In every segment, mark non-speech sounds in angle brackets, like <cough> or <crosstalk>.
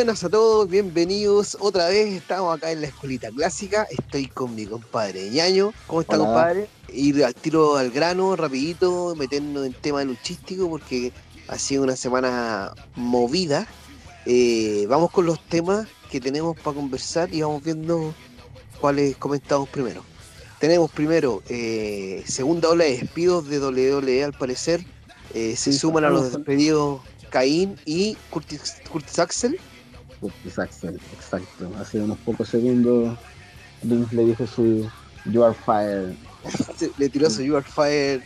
buenas a todos, bienvenidos otra vez. Estamos acá en la escuelita clásica. Estoy con mi compadre Ñaño. ¿Cómo está, Hola. compadre? Ir al tiro al grano, rapidito, meternos en tema luchístico porque ha sido una semana movida. Eh, vamos con los temas que tenemos para conversar y vamos viendo cuáles comentamos primero. Tenemos primero eh, segunda ola de despidos de WWE al parecer. Eh, se suman a los despedidos Caín y Curtis, Curtis Axel. Exacto, exacto. Hace unos pocos segundos Vince le dijo su You are fired. Le tiró su You Are Fire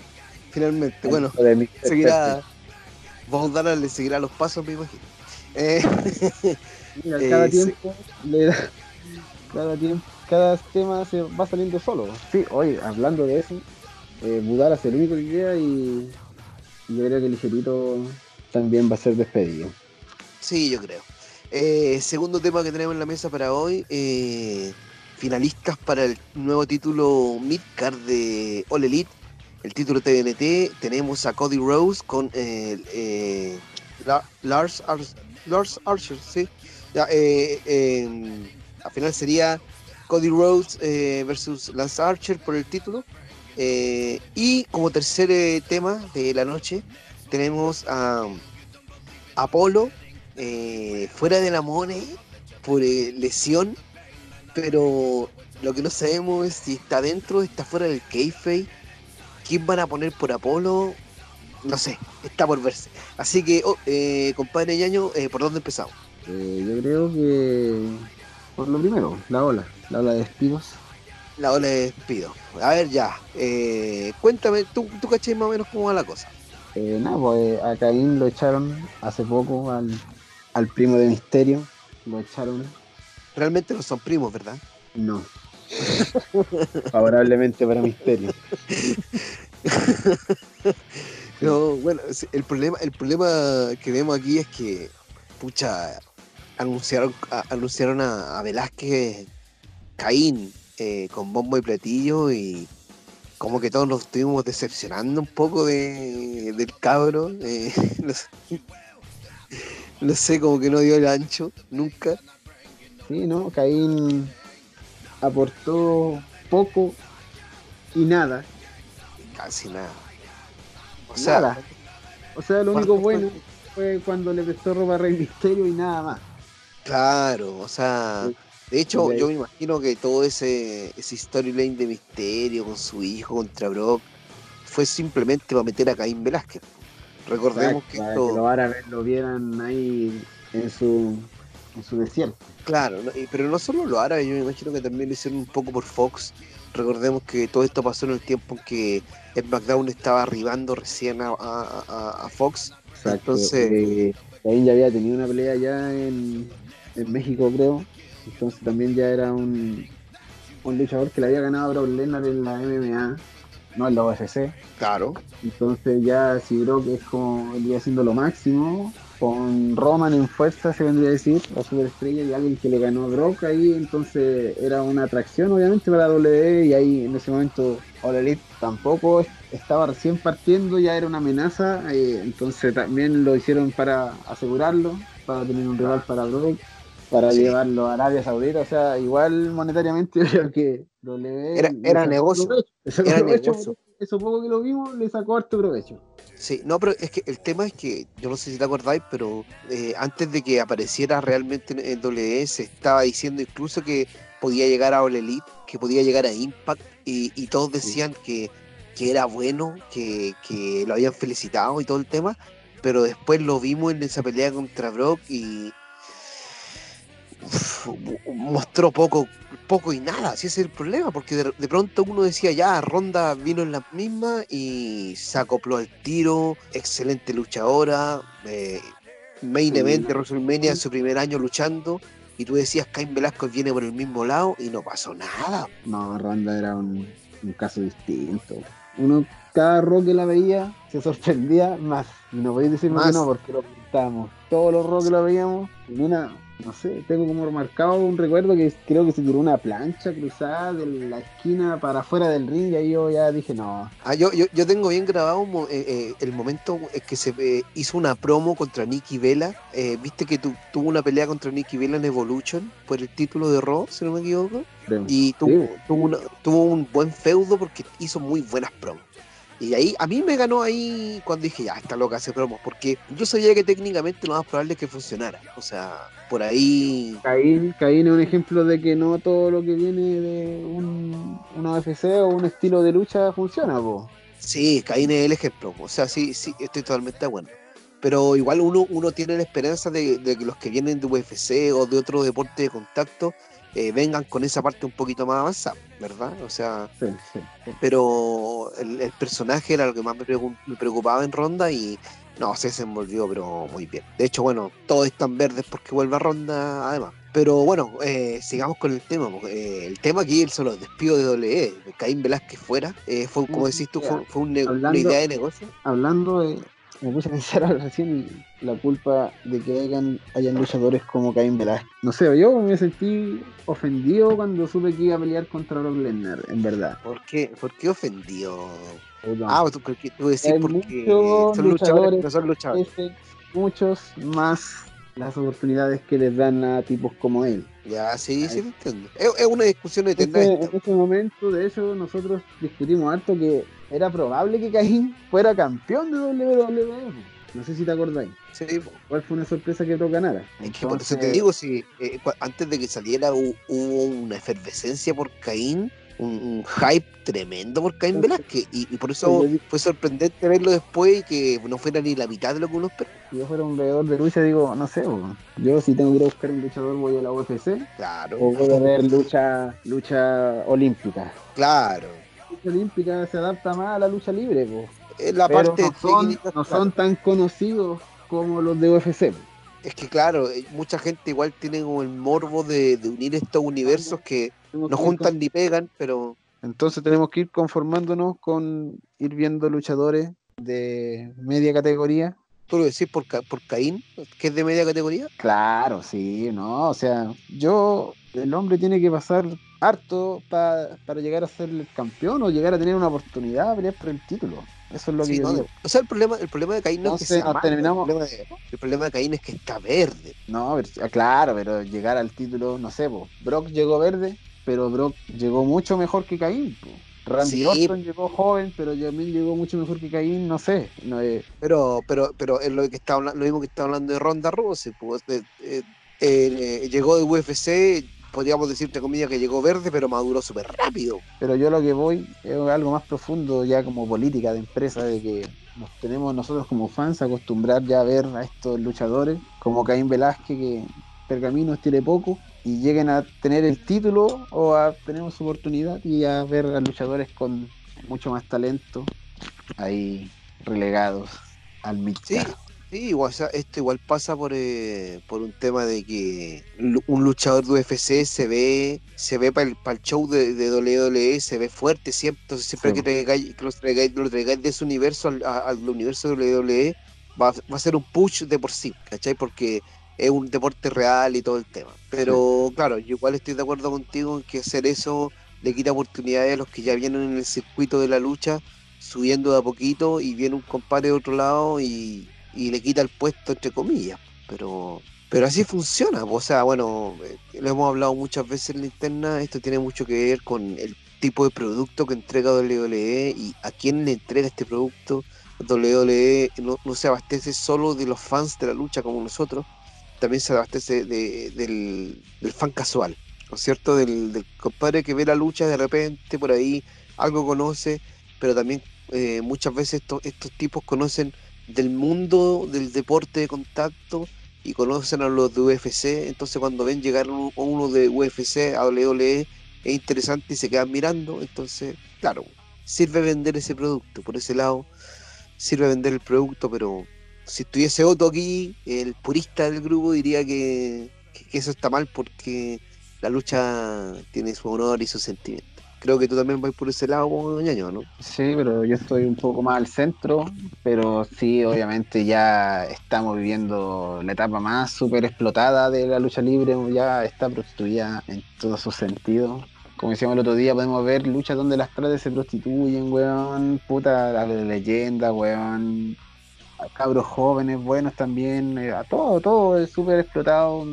finalmente. Bueno, seguirá. A darle, seguirá los pasos, me imagino. Eh, <laughs> Mira, eh, cada sí. tiempo le da- cada tiempo, cada tema se va saliendo solo. Sí, oye, hablando de eso, eh, Budara es el único que queda y, y yo creo que Ligerito también va a ser despedido. sí, yo creo. Eh, segundo tema que tenemos en la mesa para hoy. eh, finalistas para el nuevo título Midcard de All Elite. El título TNT. Tenemos a Cody Rose con eh, La- Lars, Ar- Lars Archer, sí. Ya, al final sería Cody Rhodes versus Lance Archer por el título. Y como tercer tema de la noche tenemos a Apolo eh, fuera de la Money por eh, lesión, pero lo que no sabemos es si está dentro, está fuera del kayfabe, quién van a poner por Apolo, no sé, está por verse. Así que, oh, eh, compadre Ñaño, eh, ¿por dónde empezamos? Eh, yo creo que por lo primero, la ola, la ola de despidos. La ola de despido. A ver ya, eh, cuéntame, tú, tú caché más o menos cómo va la cosa. Eh, nada, pues a Caín lo echaron hace poco al, al primo de Misterio. Lo echaron. Realmente no son primos, ¿verdad? No. Favorablemente para Misterio. <laughs> No, bueno, el problema, el problema que vemos aquí es que, pucha, anunciaron, a- anunciaron a, a Velázquez Caín eh, con bombo y platillo y como que todos nos estuvimos decepcionando un poco de, del cabro. eh, <laughs> no, sé, <laughs> no sé, como que no dio el ancho, nunca. Sí, ¿no? Caín aportó poco y nada. Casi nada. O sea, nada. O sea, lo único bueno fue cuando le prestó ropa a Rey Misterio y nada más. Claro, o sea, de hecho yo me imagino que todo ese, ese storyline de misterio con su hijo contra Brock fue simplemente para meter a Caín Velázquez. Recordemos que esto, que los árabes lo vieran ahí en su, en su desierto. claro, pero no solo los árabes, yo me imagino que también lo hicieron un poco por Fox. Recordemos que todo esto pasó en el tiempo en que SmackDown estaba arribando recién a, a- Fox. Exacto. Entonces- eh, ya había tenido una pelea ya en, en México, creo. Entonces también ya era un, un luchador que le había ganado a Brock Lesnar en la MMA, no en la UFC. Claro. Entonces ya si Brock es como vendría siendo lo máximo, con Roman en fuerza se vendría a decir, la superestrella y alguien que le ganó a Brock ahí, entonces era una atracción obviamente para WWE y ahí en ese momento All Elite tampoco es- estaba recién partiendo, ya era una amenaza, eh, entonces también lo hicieron para asegurarlo, para tener un rival para Brock, para Sí. llevarlo a Arabia Saudita, o sea, igual monetariamente <laughs> yo creo que WWE Era- era negocio. sacó Era provecho, negocio. eso poco que lo vimos le sacó harto provecho. Sí, no, pero es que el tema es que, yo no sé si te acordáis, pero eh, antes de que apareciera realmente en, en WWE, se estaba diciendo incluso que podía llegar a All Elite, que podía llegar a Impact, y, y todos decían que, que era bueno, que, que lo habían felicitado y todo el tema, pero después lo vimos en esa pelea contra Brock y uf, mostró poco, poco y nada, si ese es el problema, porque de, de pronto uno decía ya, Ronda vino en la misma y se acopló al tiro, excelente luchadora, eh, main event de WrestleMania en su primer año luchando, y tú decías Cain Velasco viene por el mismo lado y no pasó nada. No, Ronda era un, un caso distinto. Uno, cada rock que la veía, se sorprendía más. Y no podéis decirme Más. que no, porque lo pintábamos. Todos los rock que la veíamos, en una no sé, tengo como marcado un recuerdo que creo que se tiró una plancha cruzada de la esquina para afuera del ring y ahí yo ya dije no. Ah, yo, yo, yo tengo bien grabado eh, eh, el momento que se eh, hizo una promo contra Nicky Vela. Viste que tuvo una pelea contra Nicky Vela en Evolution por el título de Raw, si no me equivoco. Y tuvo, tuvo, tuvo un buen feudo porque hizo muy buenas promos. Y ahí, a mí me ganó ahí cuando dije, ya, está loca hace promos, porque yo sabía que técnicamente lo más probable es que funcionara. O sea, por ahí. Caín, Caín es un ejemplo de que no todo lo que viene de un, una UFC o un estilo de lucha funciona, po. Sí, Caín es el ejemplo. O sea, sí, sí, estoy totalmente de acuerdo. Pero igual uno, uno tiene la esperanza de, de que los que vienen de UFC o de otro deporte de contacto eh, vengan con esa parte un poquito más avanzada, ¿verdad? O sea, pero el, personaje era lo que más me, preocupaba en Ronda y no, se desenvolvió, pero muy bien. De hecho, bueno, todos están verdes porque vuelve a Ronda, además. Pero bueno, eh, sigamos con el tema. Eh, el tema aquí, el solo despido de WE, Caín Velázquez fuera, fue, como decís tú, fue, una idea de negocio. Hablando de, me puse a pensar recién la culpa de que hayan, hayan luchadores como Cain Velázquez. No sé, yo me sentí ofendido cuando supe que iba a pelear contra Brock Lesnar, en verdad. ¿Por qué? ¿Por qué ofendido? Ah, tú, tú decís porque son luchadores, no son luchadores. Muchos más las oportunidades que les dan a tipos como él. Ya, sí, sí, entiendo. Es, una discusión eterna. en ese momento, de hecho, nosotros discutimos harto que era probable que Caín fuera campeón de WWE. No sé si te acordáis. Sí. ¿Cuál fue una sorpresa que Brock ganara? Es que por eso te digo, si eh, antes de que saliera hubo una efervescencia por Caín un, hype tremendo por Caín Velázquez y, por eso fue sorprendente verlo después y que no fuera ni la mitad de lo que uno esperaba. Si yo fuera un veedor de lucha, digo, no sé, yo si tengo que buscar un luchador voy a la UFC. Claro. O voy a ver lucha, lucha olímpica. Claro. Lucha olímpica se adapta más a la lucha libre, La parte no son, no son tan conocidos como los de UFC. Es que claro, eh, mucha gente igual tiene como el morbo de, de unir estos universos que no juntan ni pegan, pero... Entonces tenemos que ir conformándonos con ir viendo luchadores de media categoría. ¿Tú lo decís por, por Caín, que es de media categoría? Claro, sí, no, o sea, yo, el hombre tiene que pasar harto para llegar a ser el campeón o llegar a tener una oportunidad de pelear por el título. Eso es lo que yo digo. O sea, el problema, el problema de Caín no, es que sea terminamos... el, problema de, Caín es que está verde. No, ah, claro, pero llegar al título, no sé, Brock llegó verde, pero Brock llegó mucho mejor que Caín. Randy Orton llegó joven, pero también llegó mucho mejor que Caín, no sé. No, pero, pero, pero es lo que está lo mismo que está hablando de Ronda Rousey, pues, eh, eh, llegó de UFC, podríamos decir, entre comillas, que llegó verde, pero maduró súper rápido. Pero yo lo que voy es algo más profundo, ya como política de empresa, de que nos tenemos nosotros como fans acostumbrar ya a ver a estos luchadores, como Caín Velázquez, que Pergaminos tiene poco, y lleguen a tener el título o a tener su oportunidad y a ver a luchadores con mucho más talento ahí relegados al. Sí, igual, esto igual pasa por, eh, por un tema de que un luchador de UFC se ve se ve para el, show de, de, WWE, se ve fuerte siempre, entonces siempre que, traigáis, que los traigáis, de ese universo al, universo de WWE va, va, a ser un push de por sí, ¿cachai? Porque es un deporte real y todo el tema. Pero claro, yo igual estoy de acuerdo contigo en que hacer eso le quita oportunidades a los que ya vienen en el circuito de la lucha, subiendo de a poquito y viene un compadre de otro lado y, le quita el puesto, entre comillas. Pero, pero así funciona. O sea, bueno, eh, lo hemos hablado muchas veces en la interna, esto tiene mucho que ver con el tipo de producto que entrega WWE y a quién le entrega este producto. WWE no, no se abastece solo de los fans de la lucha como nosotros, también se abastece del, fan casual, ¿no es cierto? Del, compadre que ve la lucha de repente por ahí, algo conoce, pero también eh, muchas veces estos tipos conocen del mundo del deporte de contacto y conocen a los de UFC, entonces cuando ven llegar uno, de UFC a WWE es interesante y se quedan mirando, entonces, claro, sirve vender ese producto, por ese lado sirve vender el producto, pero si estuviese Otto aquí, el purista del grupo diría que, eso está mal porque la lucha tiene su honor y su sentimiento. Creo que tú también vas por ese lado, ñaño, ¿no? Sí, pero yo estoy un poco más al centro, pero sí, obviamente ya estamos viviendo la etapa más súper explotada de la lucha libre, ya está prostituida en todos sus sentidos. Como decíamos el otro día, podemos ver luchas donde las trates se prostituyen, weón, puta, la leyenda, weón, cabros jóvenes buenos también, eh, a todo, todo es súper explotado,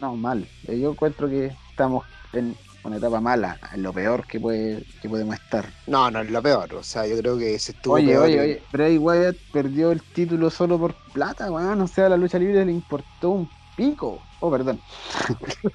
no, mal. Eh, Yo encuentro que estamos en una etapa mala, lo peor que puede que podemos estar. No, no es lo peor. O sea, yo creo que se estuvo Oye, peor oye, oye, Bray Wyatt perdió el título solo por plata, weón. O sea, a la lucha libre le importó un pico. Oh, perdón.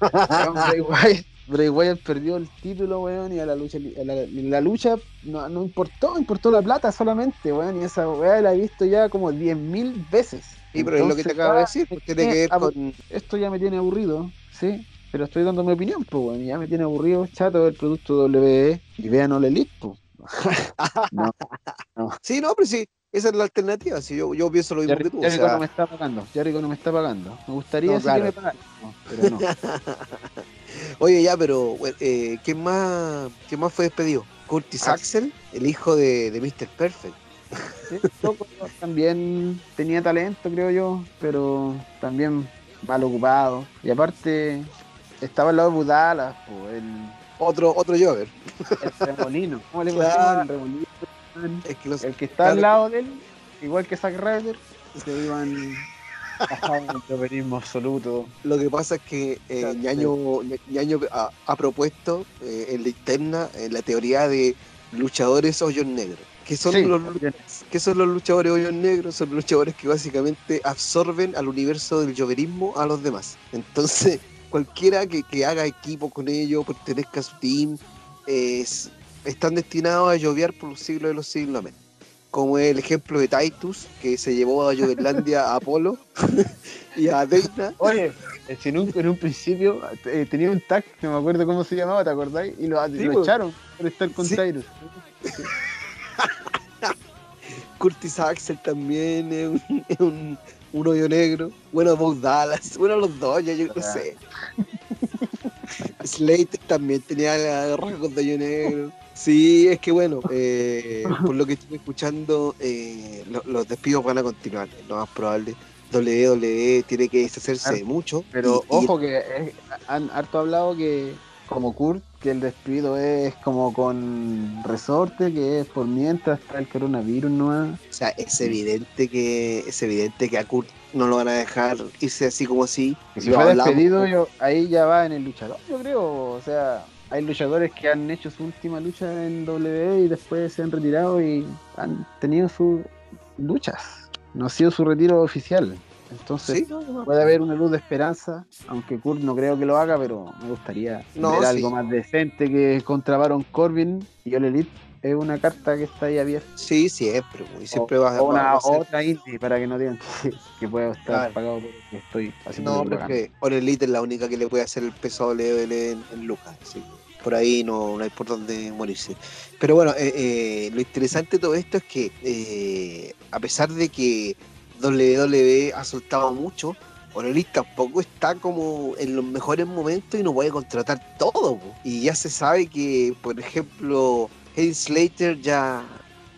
<laughs> Bray, Wyatt, Bray Wyatt perdió el título, weón, y a la lucha, a la, la lucha no, no importó, importó la plata solamente, weón. Y esa weá la he visto ya como 10.000 veces. Sí, pero es lo que te acabo de decir, pues tiene que ver con. esto ya me tiene aburrido, sí, pero estoy dando mi opinión, pues, weón, ya me tiene aburrido, chato, el producto WWE y vean Elite, pues. <laughs> Sí, no, pero sí, esa es la alternativa. Si yo, yo pienso lo mismo que tú. O Jericho no sea, me está pagando, Jericho no me está pagando. Me gustaría No, claro. que me pagara, no, pero no. <laughs> oye, ya, pero bueno, eh, ¿quién, más, ¿quién más fue despedido? Curtis Ah. Axel, el hijo de, de Mr. Perfect. Sí, <laughs> también tenía talento, creo yo, pero también mal ocupado. Y aparte, estaba al lado de Budalas, pues, el, Otro, otro Jover. el remolino. ¿Cómo le Claro. El remolino. Es que los, El que está Claro. al lado de él, igual que Zack Ryder, se <laughs> iban terrorismo absoluto. Lo que pasa es que eh, Ñaño, Ñaño ha, ha propuesto eh, en la interna eh, la teoría de luchadores hoyos negros. ¿Qué son, Sí, los. ¿Qué son los luchadores hoyos negros? Son luchadores que básicamente absorben al universo del lloverismo a los demás. Entonces, cualquiera que, que haga equipo con ellos, pertenezca a su team, es- están destinados a llovear por los siglos de los siglos. Amén. Como el ejemplo de Titus, que se llevó a Yoverlandia a Apolo <laughs> y a Deina. Oye, en un, en un principio eh, tenía un tag, no me acuerdo cómo se llamaba, ¿te acordáis? Y lo, Sí, lo pues. echaron por estar con Sí. Tyrus. <laughs> Curtis Axel también es un, <laughs> es un, un hoyo negro. Bueno, Bob Dallas. Bueno, los dos, ya yo no sé. <laughs> Slater también tenía rasgos de hoyo negro. Sí, es que bueno, eh, <laughs> por lo que estoy escuchando, eh, lo- los despidos van a continuar, es lo más probable. WWE tiene que deshacerse de mucho. Pero y- y- ojo que es- han harto hablado que, como Kurt, que el despido es como con resorte, que es por mientras está el coronavirus nomás. O sea, es evidente que es evidente que a Kurt no lo van a dejar irse así como así. Si fue despedido, yo, ahí ya va en el luchador, yo creo. O sea, hay luchadores que han hecho su última lucha en WWE y después se han retirado y han tenido sus luchas. No ha sido su retiro oficial. Entonces, Sí, puede haber una luz de esperanza, aunque Kurt no creo que lo haga, pero me gustaría No, ver sí. algo más decente que contra Baron Corbin y All Elite. Es una carta que está ahí abierta. Sí, siempre, y siempre o, va, o una a ser- otra indie para que no digan que, que puedo estar Claro. pagado porque estoy haciendo No, porque All Elite es la única que le puede hacer el peso a en, en Lucas. por ahí no, no hay por dónde morirse. Pero bueno, eh, eh, lo interesante de todo esto es que eh, a pesar de que WWE ha soltado mucho, Elite tampoco está como en los mejores momentos y no puede contratar todo. po. Y ya se sabe que, por ejemplo, Heath Slater ya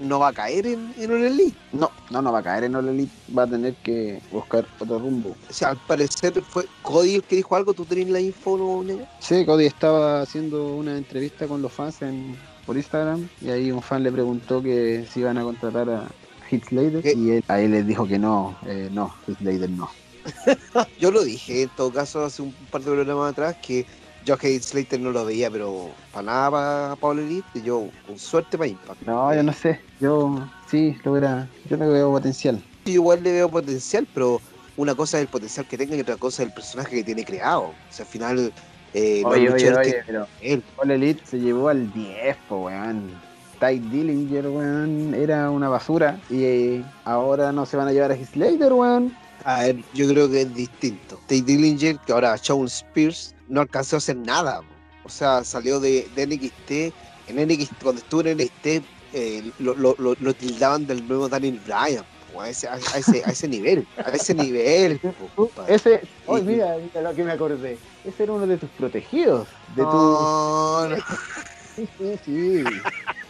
no va a caer en, en All Elite. No, no, no va a caer en All Elite, va a tener que buscar otro rumbo. O sea, al parecer fue Cody el que dijo algo. ¿Tú tenés la info, no? Sí, Cody estaba haciendo una entrevista con los fans en, por Instagram y ahí un fan le preguntó que si iban a contratar a Heath Slater ¿Qué? y él, ahí les dijo que no, eh, no, Heath Slater no. <laughs> Yo lo dije en todo caso hace un par de programas atrás que yo a Heath Slater no lo veía, pero para nada para Pablo Elite, yo con suerte para Impact. No, yo no sé, yo sí, lo era, yo le veo potencial. Yo igual le veo potencial, pero una cosa es el potencial que tenga y otra cosa es el personaje que tiene creado. O sea, al final, eh, Oye, oye, oye, pero que él. All Elite se llevó al 10, po, weón. Ty Dillinger, weón, era una basura y eh, ahora no se van a llevar a Slater, weón. A ver, yo creo que es distinto. Tate Dillinger, que ahora Shawn Spears, no alcanzó a hacer nada. O sea, salió de, de NXT. En NXT, cuando estuvo en NXT, eh, lo, lo, lo, lo tildaban del nuevo Daniel Bryan. A ese, a, ese, a ese nivel, a ese <laughs> nivel. Ese, oh, Y- mira, mira lo que me acordé. Ese era uno de tus protegidos, de tu No, no. <laughs> sí,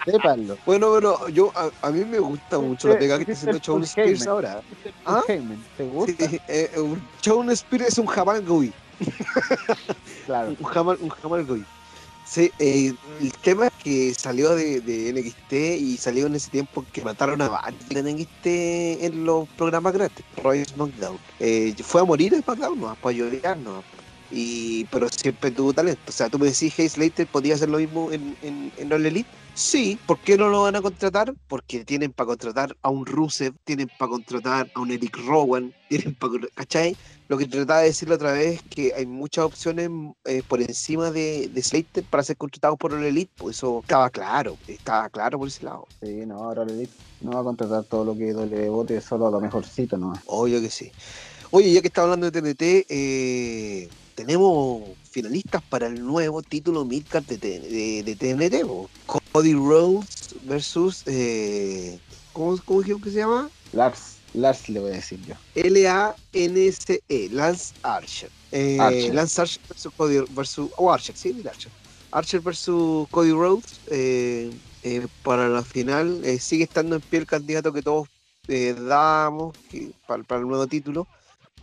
sépanlo. Bueno, pero yo a, a mí me gusta mucho la pega que está haciendo Shawn Spears ahora. ¿Ah? ¿Te gusta? Sí, eh, un Shawn Spears es un Jamal Goy. <laughs> Claro. Un Jamal, un Jamal Goy. Sí, eh, el tema es que salió de, de NXT y salió en ese tiempo que mataron a varios de NXT en los programas gratis, Royal SmackDown. Eh, fue a morir en SmackDown, no, para llorar, no. Y, pero siempre tuvo talento. O sea, tú me decís, Hey Slater podía hacer lo mismo en, en, en All Elite. Sí, ¿por qué no lo van a contratar? Porque tienen para contratar a un Rusev, tienen para contratar a un Eric Rowan, tienen para, ¿cachai? Lo que trataba de decirle otra vez es que hay muchas opciones eh, por encima de, de Slater para ser contratados por el Elite, pues eso estaba claro, estaba claro por ese lado. Sí, no, ahora le no va a contratar todo lo que le vote, solo a lo mejorcito, ¿no? Obvio que sí. Oye, ya que está hablando de TNT, eh, tenemos finalistas para el nuevo título Midcard de, de, de TNT. Cody Rhodes versus, eh, ¿cómo, ¿cómo dijeron que se llama? Lars, Lars le voy a decir yo. L-A-N-S-E, Lance Archer. Eh, Archer. Lance Archer versus Cody versus. O Archer, sí, Archer. Archer versus Cody Rhodes. eh, eh, para la final sigue estando en pie el candidato que todos que- para, para el nuevo título.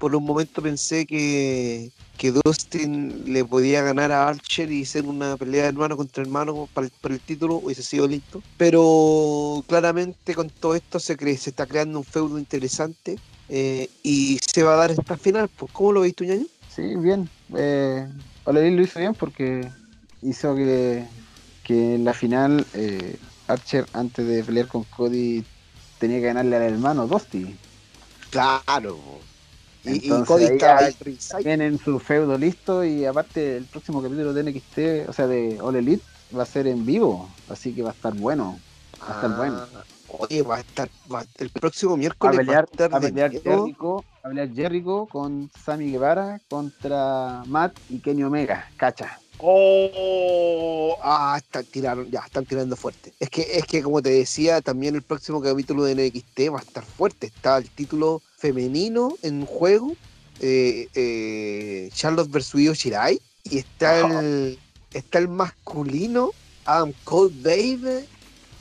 Por un momento pensé que, que Dustin le podía ganar a Archer y ser una pelea de hermano contra hermano para el, para el título, hubiese sido listo. Pero claramente con todo esto se, cree, se está creando un feudo interesante eh, y se va a dar esta final. Pues, ¿Cómo lo veis tú, ñaño? Sí, bien. Eh, Olerín lo hizo bien porque hizo que, que en la final eh, Archer, antes de pelear con Cody, tenía que ganarle al hermano Dusty. Claro. Y, y Entonces, Cody ahí estaba ahí su feudo listo y aparte el próximo capítulo de NXT, o sea, de All Elite, va a ser en vivo, así que va a estar bueno. Va a estar bueno. Ah, Oye, va a estar. va- el próximo a miércoles va a pelear, estar va a de pelear miedo. Jericho, va a pelear Jericho con Sammy Guevara contra Matt y Kenny Omega, cacha. Oh, ah, están tiraron, ya, están tirando fuerte. Es que, es que como te decía, también el próximo capítulo de NXT va a estar fuerte. Está el título femenino en juego, eh, eh, Charlotte vs Io Shirai, y está el, está el masculino, Adam Cole Baby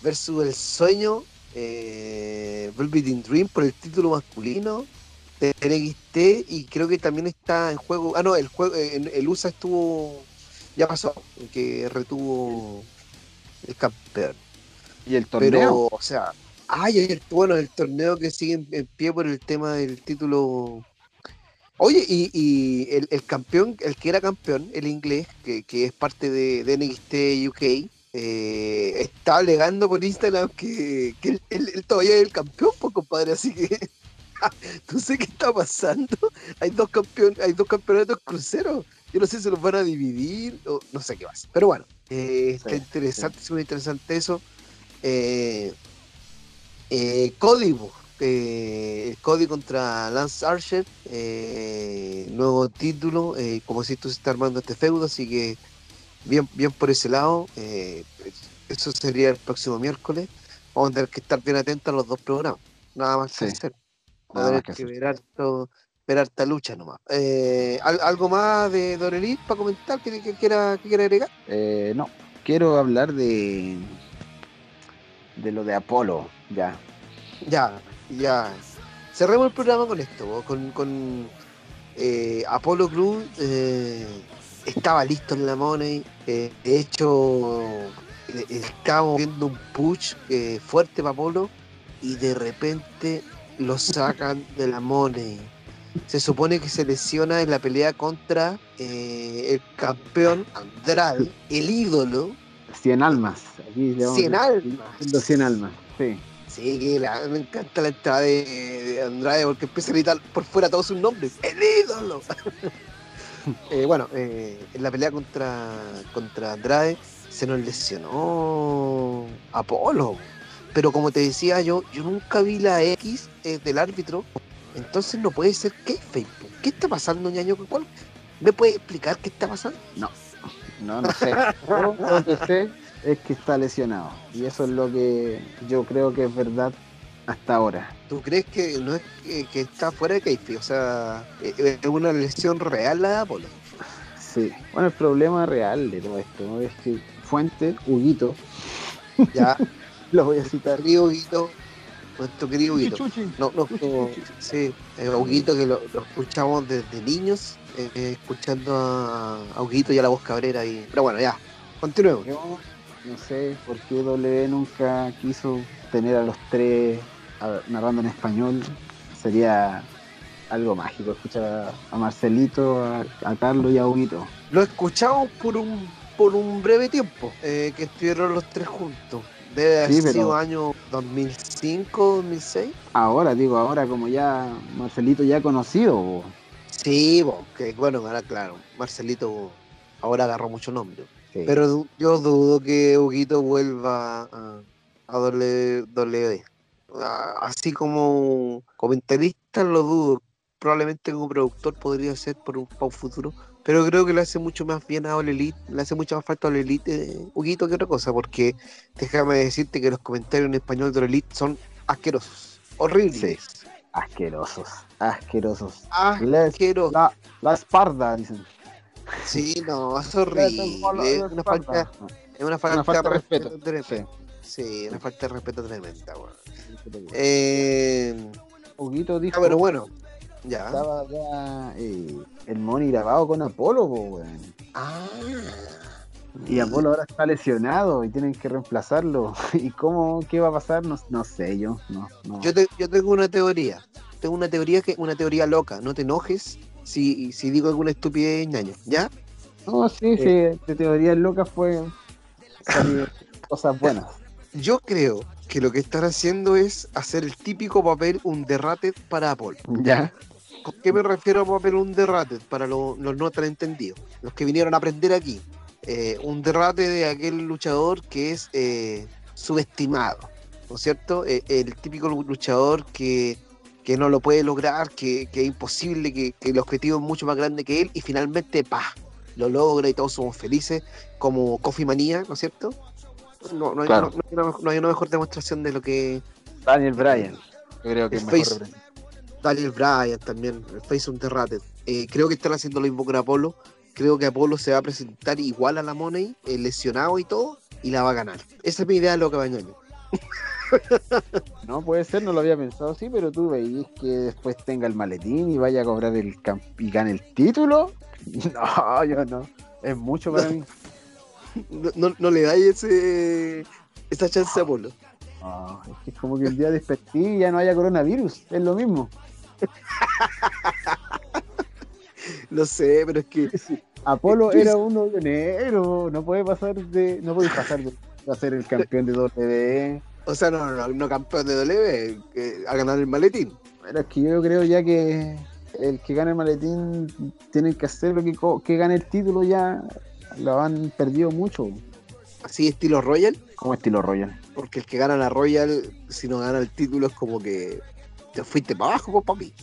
versus el sueño, eh, Velvet Dream por el título masculino de NXT, y creo que también está en juego, ah no, el juego, el, el USA estuvo ya pasó, que retuvo el campeón. Y el torneo. Pero, o sea, ay, el, bueno, el torneo que sigue en, en pie por el tema del título. Oye, y, y el, el campeón, el que era campeón, el inglés, que, que es parte de, de NXT UK, eh, está alegando por Instagram que, que él, él- él todavía es el campeón, pues, compadre, así que <laughs> no sé qué está pasando. Hay dos campeones, hay dos campeonatos cruceros. Yo no sé si se los van a dividir o no sé qué va a hacer. Pero bueno, eh, está Sí, interesante, muy interesante eso. Eh, eh, Cody, eh, Cody contra Lance Archer, eh, nuevo título, como si esto se está armando este feudo, así que bien, bien por ese lado. eso sería el próximo miércoles. Vamos a tener que estar bien atentos a los dos programas. Nada más que hacer. Vamos nada a más tener que que hacer. ver harto, ver harta lucha nomás. Eh, ¿al- ¿Algo más de Dorelit para comentar que, que quiera, que quiera agregar? Eh, no, quiero hablar de de lo de Apolo, ya. Ya, ya. Cerremos el programa con esto, con, con eh, Apolo Cruz. eh, estaba listo en la Money. eh, de hecho, estábamos viendo un push fuerte para Apolo y de repente lo sacan de la Money. Se supone que se lesiona en la pelea contra eh, el campeón Andrade, el ídolo, 100 almas. Aquí le vamos 100 a- almas. diciendo 100 almas, sí. Sí, que la- me encanta la entrada de, de Andrade porque empieza a gritar por fuera todos sus nombres. ¡El ídolo! <laughs> Eh, bueno, eh, en la pelea contra, contra Andrade se nos lesionó Apolo. Pero como te decía yo, yo nunca vi la X eh, del árbitro. Entonces no puede ser que Facebook. ¿Qué está pasando, ñaño? ¿Cuál? ¿Me puede explicar qué está pasando? No, no sé. Yo lo que sé es que está lesionado. Y eso es lo que yo creo que es verdad hasta ahora. ¿Tú crees que no es que, que está fuera de Keife? O sea, eh, es una lesión real la de Apolo. Sí. Bueno, el problema real de todo esto ¿no? es que fuente, Huguito. Ya, <laughs> <laughs> Lo voy a citar. querido Huguito, nuestro querido Huguito. Chuchi, No, no, no, sí, eh, Huguito que lo, lo escuchamos desde niños, eh, eh, escuchando a, a Huguito y a la voz cabrera. Y... Pero bueno, ya, continuemos. Yo no sé por qué W nunca quiso tener a los tres a- narrando en español. Sería algo mágico escuchar a, a Marcelito, a, a Carlos y a Huguito. Lo escuchamos por un, por un breve tiempo, eh, que estuvieron los tres juntos. Debe haber Sí, pero- sido año 2005, 2006. Ahora, digo, ahora como ya Marcelito ya conocido. Sí, bo, que bueno, ahora claro, Marcelito ahora agarró mucho nombre. Sí. Pero yo dudo que Huguito vuelva a, a WWE. Así como comentarista lo dudo. Probablemente como productor podría ser por un, para un futuro. Pero creo que le hace mucho más bien a All Elite, le hace mucho más falta a All Elite eh, Huguito que otra cosa, porque déjame decirte que los comentarios en español de All Elite son asquerosos, horribles. asquerosos, asquerosos. Les- Asquerosos. la, la espalda, dicen. Sí, no, es <laughs> horrible. Es una falta, es una falta, falta de de respeto. respeto. tremenda. Sí. Sí, una falta de respeto tremenda, weón. Eh, Huguito dijo ah, pero bueno, ya. estaba ya eh, el Money grabado con Apolo, po, weón. Ah, Y Apolo ahora está lesionado y tienen que reemplazarlo. <laughs> ¿Y cómo, qué va a pasar? No, no sé yo. No, no. yo, te- yo tengo una teoría. Tengo una teoría que una teoría loca. No te enojes si, si digo alguna estupidez, ñaño. ¿Ya? No, sí, sí, de teorías locas fue salir <laughs> cosas buenas. Yo creo que lo que están haciendo es hacer el típico papel un derrate para Apple. ¿Ya? ¿Con qué me refiero a papel un derrate? Para lo- los no tan entendidos, los que vinieron a aprender aquí. Eh, un derrate de aquel luchador que es eh, subestimado, ¿no es cierto? Eh, el típico luchador que, que no lo puede lograr, que, que es imposible, que, que el objetivo es mucho más grande que él y finalmente, ¡pa! Lo logra y todos somos felices, como Coffee Manía, ¿no es cierto? No, no hay, Claro. no- no hay una, hay una mejor demostración de lo que Daniel Bryan. Yo creo que es mejor. Daniel Bryan también, el Face Unterrated. Eh, creo que están haciendo lo mismo con Apolo. Creo que Apolo se va a presentar igual a la Money, eh, lesionado y todo, y la va a ganar. Esa es mi idea de lo que va a ñoño. No puede ser, no lo había pensado así, pero tú veis que después tenga el maletín y vaya a cobrar el camp y gane el título. <laughs> No, yo no. Es mucho para mí. No, no- no le dais ese, esa chance a Apolo. No, es que es como que el día despertí y ya no haya coronavirus. Es lo mismo. No sé, pero es que Apolo ¿Qué era uno de enero. No puede pasar de. No puede pasar de, ser el campeón de WWE. O sea, no, no, no, no campeón de W, que a ganar el maletín. Pero es que yo creo ya que el que gane el maletín tienen que hacer lo que, que gane el título ya. Lo han perdido mucho. Así estilo Royal, Como estilo Royal. porque el que gana la Royal, si no gana el título, es como que te fuiste para abajo, pues, papi.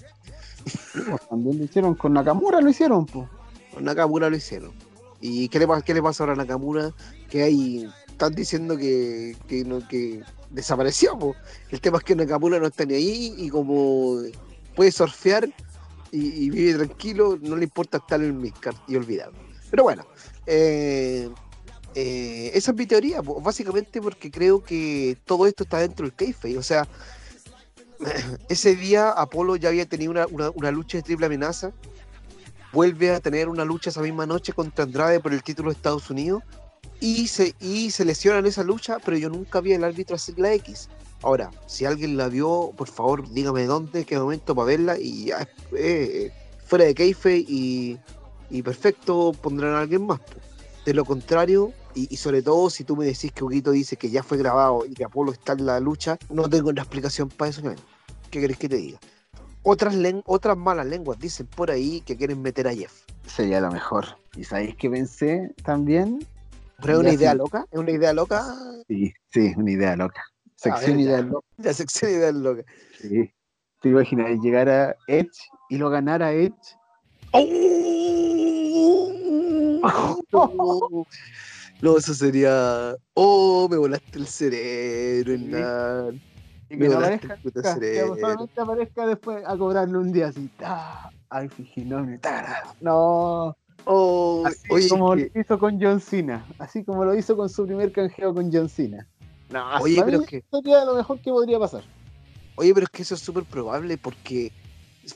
También lo hicieron con Nakamura, lo hicieron, pues. Con Nakamura lo hicieron. ¿Y qué le, qué le pasa ahora a Nakamura? Que hay. Están diciendo que, que, no, que desapareció. El tema es que Nakamura no está ni ahí y como puede surfear y, y vive tranquilo, no le importa estar en el Midcard y olvidarlo. Pero bueno, eh, eh, esa es mi teoría, básicamente porque creo que todo esto está dentro del kayfabe. O sea, <laughs> ese día Apolo ya había tenido una, una- lucha de triple amenaza vuelve a tener una lucha esa misma noche contra Andrade por el título de Estados Unidos y se, y se lesiona en esa lucha, pero yo nunca vi al árbitro hacer la X. Ahora, si alguien la vio, por favor, dígame dónde, qué momento para verla y ya eh, fuera de keife y, y perfecto pondrán a alguien más. De lo contrario, y, y sobre todo si tú me decís que Huguito dice que ya fue grabado y que Apolo está en la lucha, no tengo una explicación para eso. ¿Qué querés que te diga? Otras, otras malas lenguas dicen por ahí que quieren meter a Jeff. Sería lo mejor. ¿Y sabéis que pensé también? Pero es una idea sí. loca, es una idea loca. Sí, sí, una idea loca. Sección ver, ya. idea loca. La sección idea loca. Sí. ¿Te imaginas llegar a Edge y lo ganara Edge? No, <laughs> No, eso sería. Oh, me volaste el cerebro, Sí. Hernán. Y Me no aparezca, el puto nunca, que solamente aparezca después a cobrarle un día así. ¡Ah! Ay, Fujinami, tarara. No, Oh, Así oye, como que- lo hizo con John Cena. Así como lo hizo con su primer canjeo con John Cena. No, Oye, pero es que- sería lo mejor que podría pasar. oye, pero es que eso es súper probable porque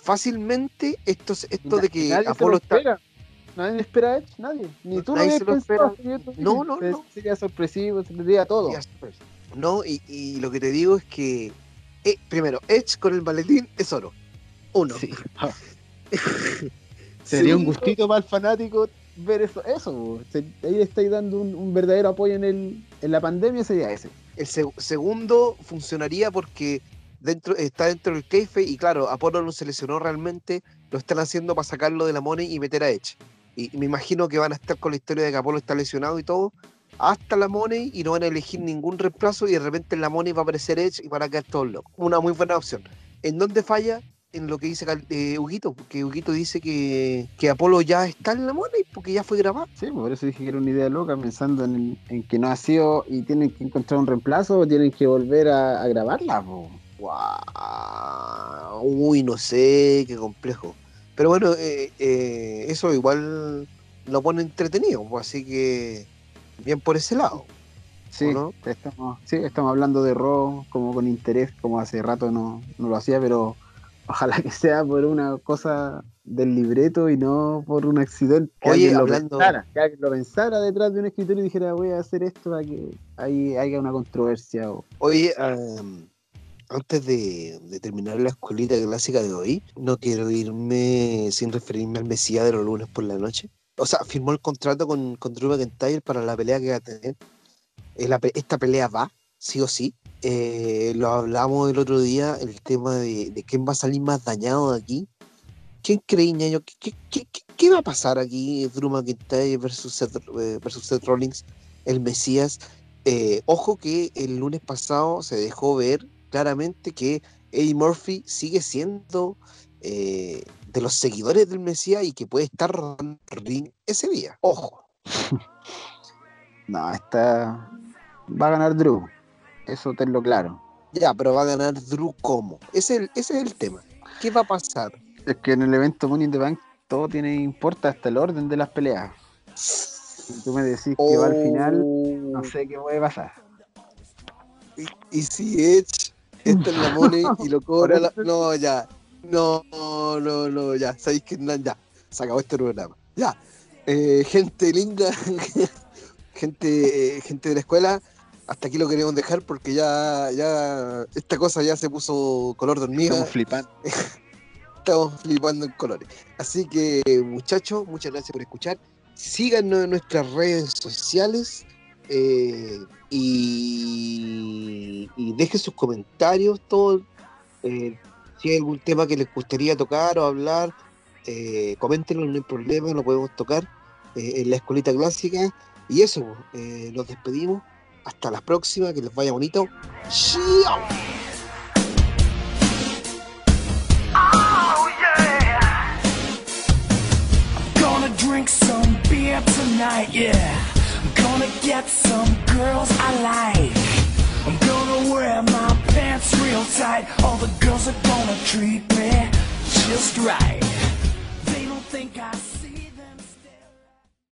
fácilmente esto, es- esto de que Apolo lo está. Nadie espera a Edge, nadie. Ni tú lo Nadie habías lo pensado. No, no, sería- no. Sería sorpresivo, sería todo. No, y, y lo que te digo es que, eh, primero, Edge con el maletín es oro. Uno. Sí. <laughs> Sería un gustito para el fanático ver eso. eso. Se- ahí le estáis dando un, un verdadero apoyo en, el, en la pandemia, sería ese. El seg- segundo funcionaría porque dentro está dentro del keife y claro, Apolo no se lesionó realmente, lo están haciendo para sacarlo de la money y meter a Edge. Y, me imagino que van a estar con la historia de que Apolo está lesionado y todo, hasta la money y no van a elegir ningún reemplazo y de repente en la money va a aparecer Edge y van a quedar todos locos. Una muy buena opción. ¿En dónde falla? En lo que dice eh, Huguito, porque Huguito dice que, que Apolo ya está en la money porque ya fue grabado. Sí, pues, por eso dije que era una idea loca, pensando en, en que no ha sido y tienen que encontrar un reemplazo o tienen que volver a, a grabarla. po. Guau, Uy, no sé, qué complejo. Pero bueno, eh, eh, eso igual lo pone entretenido, pues, así que bien por ese lado. Sí, ¿O no? estamos, sí, estamos hablando de Raw como con interés, como hace rato no, no lo hacía, pero ojalá que sea por una cosa del libreto y no por un accidente. Que Oye, alguien lo hablando- pensara, que alguien lo pensara detrás de un escritorio y dijera voy a hacer esto para que ahí haya una controversia. O... Oye, am, antes de, de terminar la escuelita clásica de hoy, no quiero irme sin referirme al Mesías de los lunes por la noche. O sea, firmó el contrato con, con Drew McIntyre para la pelea que va a tener. Eh, esta pelea va, sí o sí. Eh, lo hablamos el otro día, el tema de, de quién va a salir más dañado de aquí. ¿Quién cree, qué, qué- qué- qué va a pasar aquí Drew McIntyre versus Seth, eh, versus Seth Rollins, el Mesías? Eh, ojo que el lunes pasado se dejó ver claramente que Eddie Murphy sigue siendo eh, de los seguidores del Mesías y que puede estar ring ese día. Ojo. <laughs> No, esta va a ganar Drew, eso tenlo claro. Ya, pero va a ganar Drew como. Ese es el, ese es el tema. ¿Qué va a pasar? Es que en el evento Money in the Bank todo tiene importa hasta el orden de las peleas. Si tú me decís que va al final, no Oh, sé qué puede pasar. Y, y si Edge está en la <laughs> money y lo cobra la... No, ya. No, no, no, ya. Sabéis que no, ya. Se acabó este programa. Ya. Eh, gente linda, <laughs> gente, eh, gente de la escuela, hasta aquí lo queremos dejar porque ya, ya esta cosa ya se puso color de hormiga. Estamos flipando. <laughs> estamos flipando en colores. Así que, muchachos, muchas gracias por escuchar. Síganos en nuestras redes sociales eh, y, y dejen sus comentarios, todo. eh, si hay algún tema que les gustaría tocar o hablar, eh, coméntenlo, no hay problema, lo podemos tocar eh, en la escuelita clásica. Y eso, eh, nos despedimos. Hasta la próxima, que les vaya bonito. ¡Chao! Oh drink some beer tonight, yeah. I'm gonna get some girls I like. I'm gonna wear my pants real tight. All the girls are gonna treat me just right. They don't think I.